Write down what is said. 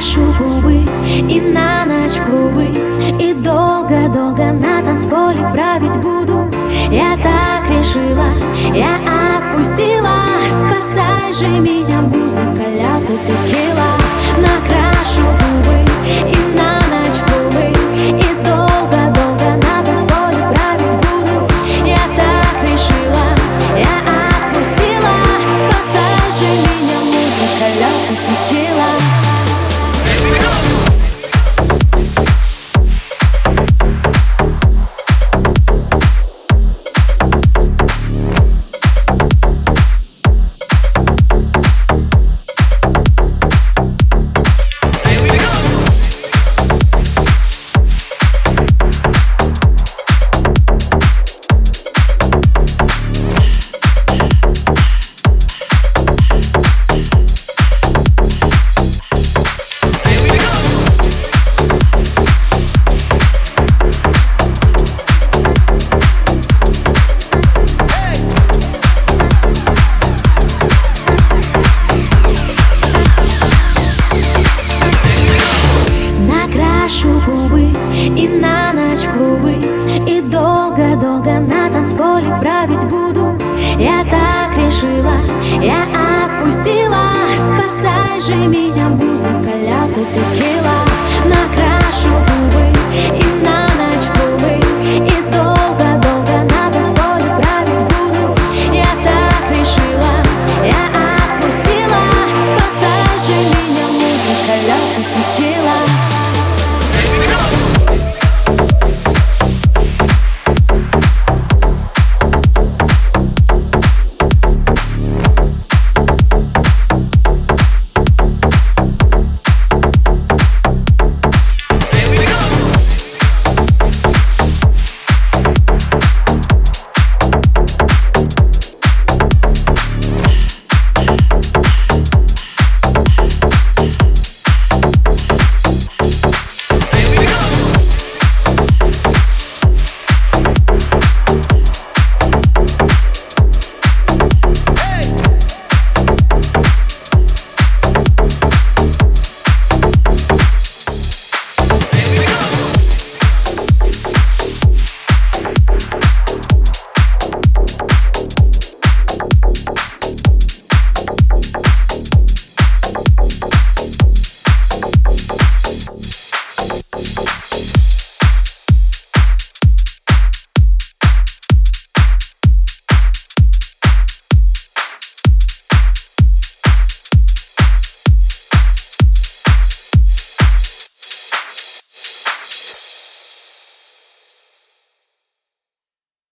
вашу губы И на ночь в клубы. И долго-долго на танцполе править буду. Я так решила, я отпустила. Спасай же меня. И на ночь клубы И долго-долго на танцполе править буду. Я так решила, я отпустила Спасай же меня, музыка, ляпу, текила Накрашу губы и на ночь клубы И долго-долго на танцполе править буду. Я так решила, я отпустила Спасай же меня, музыка, ляпу, текила